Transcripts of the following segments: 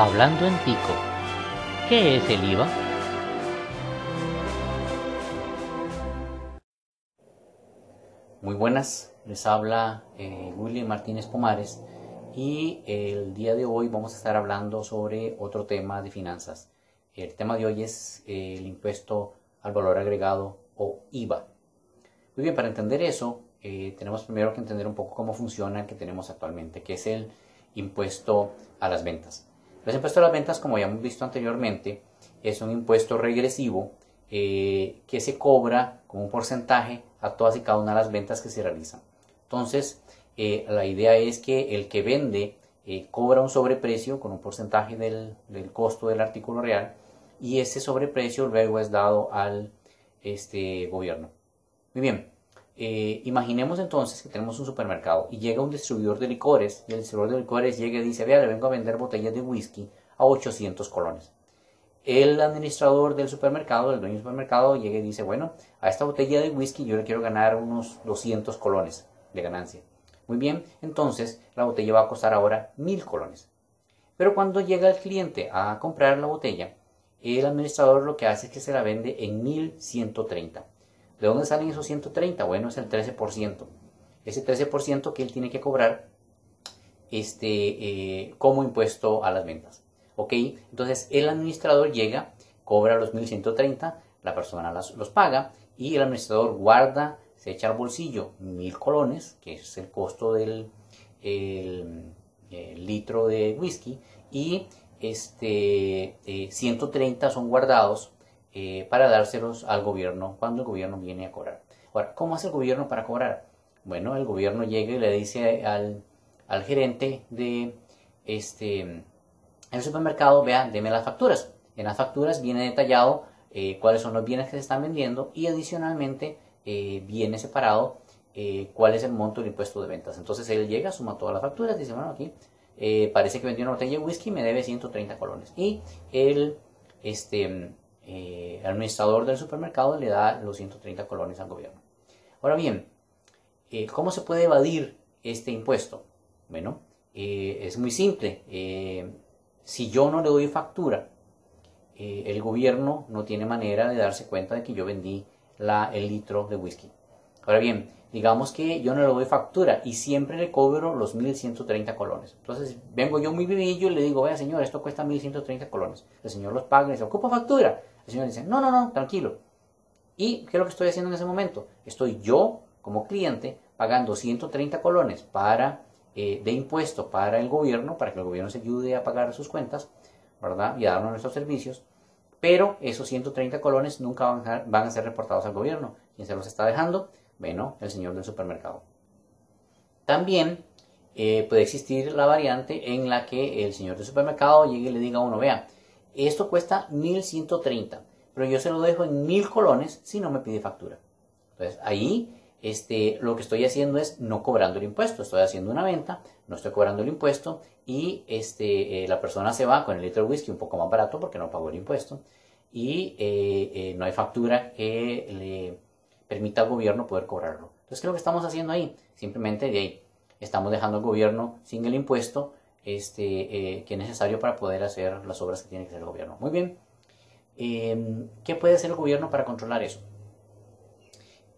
Hablando en Tico, ¿qué es el IVA? Muy buenas, les habla eh, William Martínez Pomares y el día de hoy vamos a estar hablando sobre otro tema de finanzas. El tema de hoy es eh, el impuesto al valor agregado o IVA. Muy bien, para entender eso eh, tenemos primero que entender un poco cómo funciona el que tenemos actualmente, que es el impuesto a las ventas. El impuesto a las ventas, como ya hemos visto anteriormente, es un impuesto regresivo eh, que se cobra como un porcentaje a todas y cada una de las ventas que se realizan. Entonces, eh, la idea es que el que vende eh, cobra un sobreprecio con un porcentaje del, del, costo del artículo real y ese sobreprecio luego es dado al este, gobierno. Muy bien, imaginemos entonces que tenemos un supermercado y llega un distribuidor de licores y el distribuidor de licores llega y dice, vea, le vengo a vender botellas de whisky a 800 colones el administrador del supermercado, el dueño del supermercado, llega y dice, bueno, a esta botella de whisky yo le quiero ganar unos 200 colones de ganancia. Muy bien, entonces la botella va a costar ahora 1000 colones. Pero cuando llega el cliente a comprar la botella, el administrador lo que hace es que se la vende en 1130. ¿De dónde salen esos 130? Bueno, es el 13%. Ese 13% que él tiene que cobrar este, eh, como impuesto a las ventas. ¿Ok? Entonces el administrador llega, cobra los 1130, la persona los paga y el administrador guarda, se echa al bolsillo mil colones, que es el costo del litro de whisky, y este, 130 eh, son guardados eh, para dárselos al gobierno cuando el gobierno viene a cobrar. Ahora, ¿cómo hace el gobierno para cobrar? Bueno, el gobierno llega y le dice al, al gerente de este el supermercado, vean, deme las facturas. En las facturas viene detallado eh, cuáles son los bienes que se están vendiendo y adicionalmente eh, viene separado cuál es el monto del impuesto de ventas. Entonces él llega, suma todas las facturas, dice, bueno, aquí parece que vendió una botella de whisky, me debe 130 colones. Y el este, administrador del supermercado le da los 130 colones al gobierno. Ahora bien, ¿cómo se puede evadir este impuesto? Bueno, es muy simple si yo no le doy factura, eh, el gobierno no tiene manera de darse cuenta de que yo vendí la, el litro de whisky. Ahora bien, digamos que yo no le doy factura y siempre le cobro los 1130 colones. Entonces vengo yo muy vivillo y le digo, vea señor, esto cuesta 1130 colones. El señor los paga y dice, ¿ocupa factura? El señor dice, no, no, no, tranquilo. ¿Y qué es lo que estoy haciendo en ese momento? Estoy yo, como cliente, pagando 130 colones para eh, de impuesto para el gobierno, para que el gobierno se ayude a pagar sus cuentas, ¿verdad? Y a darnos nuestros servicios. Pero esos 130 colones nunca van a, ser reportados al gobierno. ¿Quién se los está dejando? Bueno, el señor del supermercado. También eh, puede existir la variante en la que el señor del supermercado llegue y le diga a uno, vea, esto cuesta 1130, pero yo se lo dejo en 1000 colones si no me pide factura. Entonces ahí este, lo que estoy haciendo es no cobrando el impuesto. Estoy haciendo una venta, no estoy cobrando el impuesto y este, eh, la persona se va con el litro de whisky un poco más barato porque no pagó el impuesto y eh, eh, no hay factura que le permita al gobierno poder cobrarlo. Entonces, ¿qué es lo que estamos haciendo ahí? Simplemente de ahí estamos dejando al gobierno sin el impuesto este, que es necesario para poder hacer las obras que tiene que hacer el gobierno. Muy bien. Em, ¿Qué puede hacer el gobierno para controlar eso?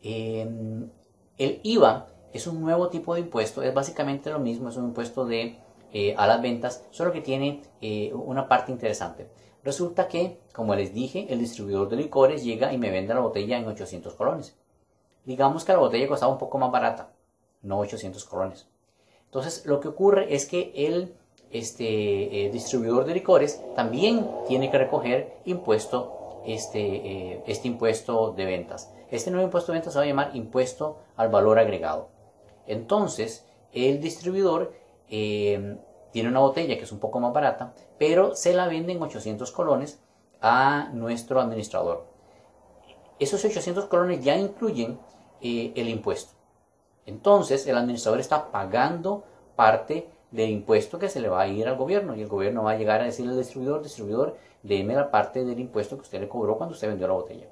Em, el IVA es un nuevo tipo de impuesto, es básicamente lo mismo, es un impuesto de, eh, a las ventas, solo que tiene eh, una parte interesante. Resulta que, como les dije, el distribuidor de licores llega y me vende la botella en 800 colones. Digamos que la botella costaba un poco más barata, no 800 colones. Entonces, lo que ocurre es que el este, eh, distribuidor de licores también tiene que recoger impuesto este, eh, este impuesto de ventas. Este nuevo impuesto de ventas se va a llamar impuesto al valor agregado. Entonces, el distribuidor eh, tiene una botella que es un poco más barata, pero se la vende en 800 colones a nuestro administrador. Esos 800 colones ya incluyen eh, el impuesto. Entonces, el administrador está pagando parte del impuesto que se le va a ir al gobierno y el gobierno va a llegar a decirle al distribuidor, distribuidor, déme la parte del impuesto que usted le cobró cuando usted vendió la botella.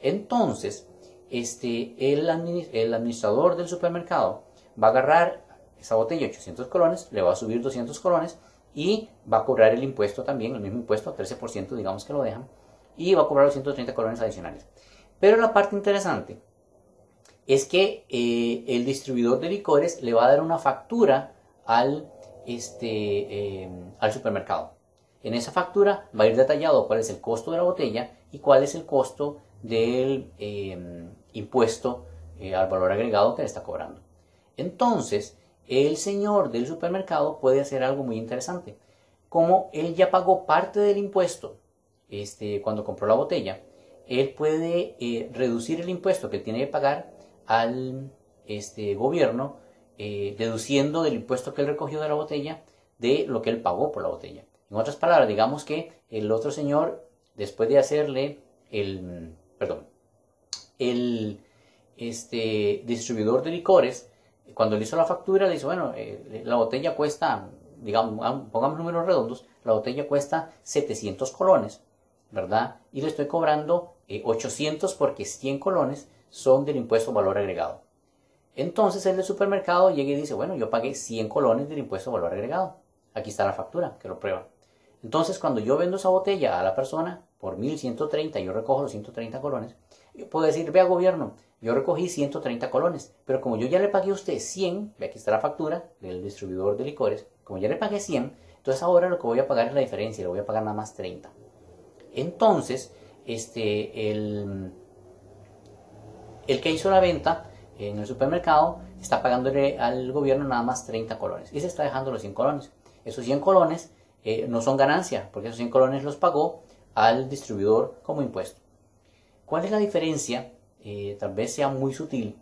Entonces, este, el, administrador del supermercado va a agarrar esa botella 800 colones, le va a subir 200 colones y va a cobrar el impuesto también, el mismo impuesto, 13% digamos que lo dejan, y va a cobrar los 130 colones adicionales. Pero la parte interesante es que eh, el distribuidor de licores le va a dar una factura al, este, eh, al supermercado. En esa factura va a ir detallado cuál es el costo de la botella y cuál es el costo del eh, impuesto al valor agregado que le está cobrando. Entonces, el señor del supermercado puede hacer algo muy interesante. Como él ya pagó parte del impuesto este, cuando compró la botella, él puede eh, reducir el impuesto que tiene que pagar al este, gobierno, eh, deduciendo del impuesto que él recogió de la botella de lo que él pagó por la botella. En otras palabras, digamos que el otro señor, después de hacerle el, perdón, el este, distribuidor de licores, cuando le hizo la factura, le dice, bueno, eh, la botella cuesta, digamos, pongamos números redondos, la botella cuesta 700 colones, ¿verdad? Y le estoy cobrando 800 eh, porque 100 colones son del impuesto valor agregado. Entonces el del supermercado llega y dice, bueno, yo pagué 100 colones del impuesto valor agregado. Aquí está la factura, que lo prueba. Entonces cuando yo vendo esa botella a la persona por 1130, yo recojo los 130 colones, yo puedo decir, vea gobierno, yo recogí 130 colones, pero como yo ya le pagué a usted 100, ve aquí está la factura del distribuidor de licores, como ya le pagué 100, entonces ahora lo que voy a pagar es la diferencia, le voy a pagar nada más 30. Entonces, este, el, el que hizo la venta en el supermercado está pagándole al gobierno nada más 30 colones y se está dejando los 100 colones. Esos 100 colones eh, no son ganancia, porque esos 100 colones los pagó al distribuidor como impuesto. ¿Cuál es la diferencia eh, tal vez sea muy sutil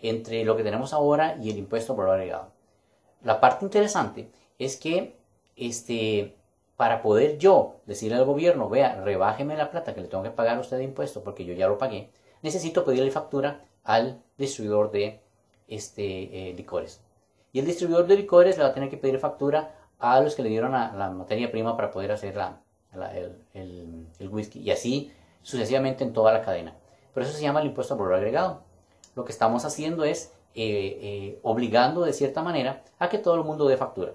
entre lo que tenemos ahora y el impuesto por valor agregado. La parte interesante es que este, para poder yo decirle al gobierno, vea, rebájeme la plata que le tengo que pagar a usted de impuesto porque yo ya lo pagué, necesito pedirle factura al distribuidor de este, eh, licores. Y el distribuidor de licores le va a tener que pedir factura a los que le dieron la, materia prima para poder hacer el, el whisky. Y así sucesivamente en toda la cadena. Pero eso se llama el impuesto por valor agregado. Lo que estamos haciendo es eh, eh, obligando de cierta manera a que todo el mundo dé factura.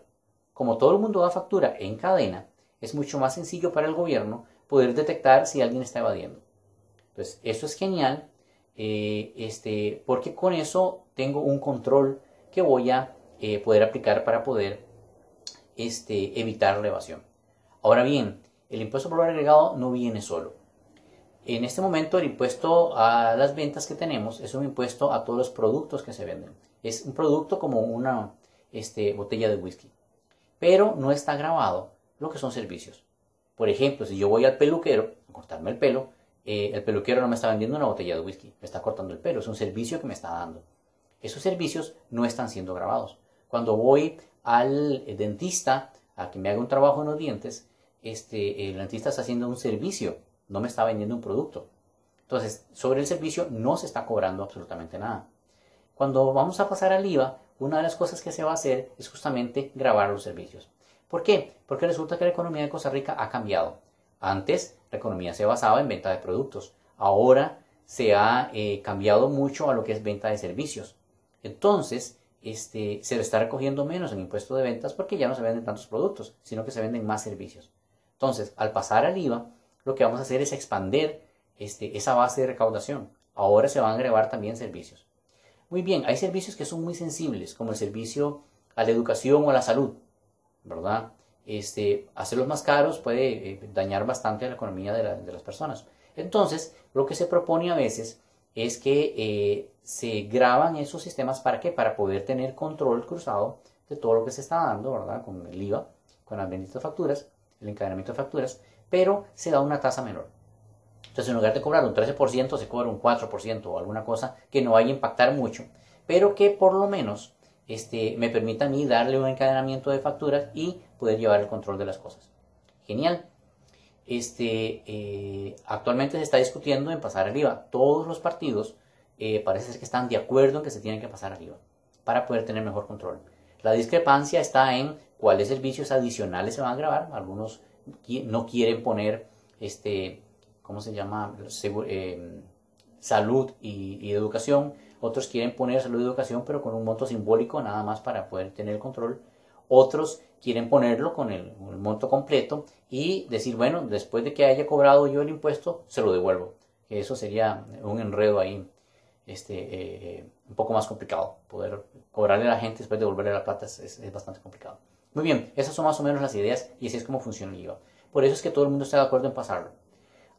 Como todo el mundo da factura en cadena, es mucho más sencillo para el gobierno poder detectar si alguien está evadiendo. Entonces, eso es genial, eh, este, porque con eso tengo un control que voy a poder aplicar para poder este, evitar la evasión. Ahora bien, el impuesto por valor agregado no viene solo. En este momento el impuesto a las ventas que tenemos es un impuesto a todos los productos que se venden. Es un producto como una este, botella de whisky. Pero no está grabado lo que son servicios. Por ejemplo, si yo voy al peluquero a cortarme el pelo, eh, el peluquero no me está vendiendo una botella de whisky, me está cortando el pelo, es un servicio que me está dando. Esos servicios no están siendo grabados. Cuando voy al dentista a que me haga un trabajo en los dientes, este, el dentista está haciendo un servicio no me está vendiendo un producto. Entonces, sobre el servicio no se está cobrando absolutamente nada. Cuando vamos a pasar al IVA, una de las cosas que se va a hacer es justamente grabar los servicios. ¿Por qué? Porque resulta que la economía de Costa Rica ha cambiado. Antes la economía se basaba en venta de productos. Ahora se ha eh, cambiado mucho a lo que es venta de servicios. Entonces, este, se le está recogiendo menos en impuesto de ventas porque ya no se venden tantos productos, sino que se venden más servicios. Entonces, al pasar al IVA, lo que vamos a hacer es expandir este, esa base de recaudación. Ahora se van a agregar también servicios. Muy bien, hay servicios que son muy sensibles, como el servicio a la educación o a la salud, ¿verdad? Este, hacerlos más caros puede eh, dañar bastante la economía de, las personas. Entonces, lo que se propone a veces es que eh, se graban esos sistemas para qué? Para poder tener control cruzado de todo lo que se está dando, ¿verdad? Con el IVA, con las benditas facturas, el encadenamiento de facturas, pero se da una tasa menor. Entonces, en lugar de cobrar un 13%, se cobra un 4% o alguna cosa que no vaya a impactar mucho, pero que por lo menos este, me permita a mí darle un encadenamiento de facturas y poder llevar el control de las cosas. Genial. Este, eh, actualmente se está discutiendo en pasar al IVA. Todos los partidos eh, parece ser que están de acuerdo en que se tienen que pasar al IVA para poder tener mejor control. La discrepancia está en cuáles servicios adicionales se van a grabar. Algunos no quieren poner, este, ¿cómo se llama? Eh, salud y, educación. Otros quieren poner salud y educación, pero con un monto simbólico nada más para poder tener el control. Otros quieren ponerlo con el, monto completo y decir, bueno, después de que haya cobrado yo el impuesto, se lo devuelvo. Eso sería un enredo ahí este, eh, un poco más complicado. Poder cobrarle a la gente después de devolverle la plata es, bastante complicado. Muy bien, esas son más o menos las ideas y así es como funciona el IVA. Por eso es que todo el mundo está de acuerdo en pasarlo.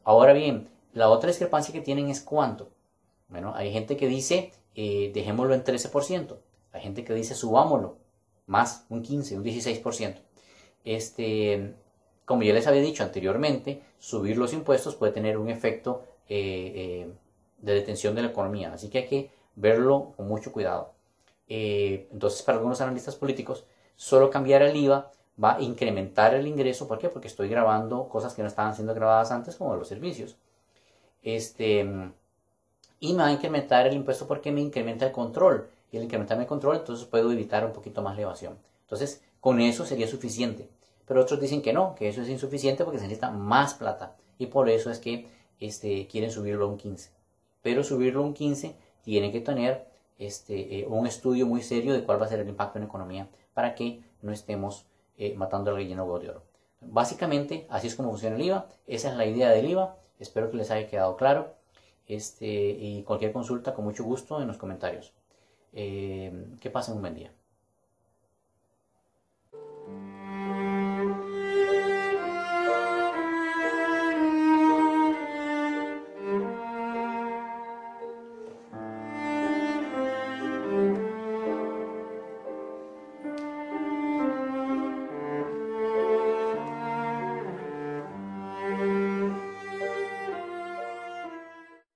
Ahora bien, la otra discrepancia que tienen es cuánto. Bueno, hay gente que dice, eh, dejémoslo en 13%. Hay gente que dice, subámoslo. Más, un 15, un 16%. Este, como ya les había dicho anteriormente, subir los impuestos puede tener un efecto eh, eh, de detención de la economía. Así que hay que verlo con mucho cuidado. entonces, para algunos analistas políticos, solo cambiar el IVA va a incrementar el ingreso. ¿Por qué? Porque estoy grabando cosas que no estaban siendo grabadas antes, como los servicios. Este, y me va a incrementar el impuesto porque me incrementa el control. Y al incrementarme el control, entonces puedo evitar un poquito más la evasión. Entonces, con eso sería suficiente. Pero otros dicen que no, que eso es insuficiente porque se necesita más plata. Y por eso es que este, quieren subirlo a un 15. Pero subirlo a un 15 tiene que tener este, eh, un estudio muy serio de cuál va a ser el impacto en la economía para que no estemos eh, matando al relleno de oro. Básicamente, así es como funciona el IVA. Esa es la idea del IVA. Espero que les haya quedado claro. Este, y cualquier consulta, con mucho gusto, en los comentarios. Eh, que pasen un buen día.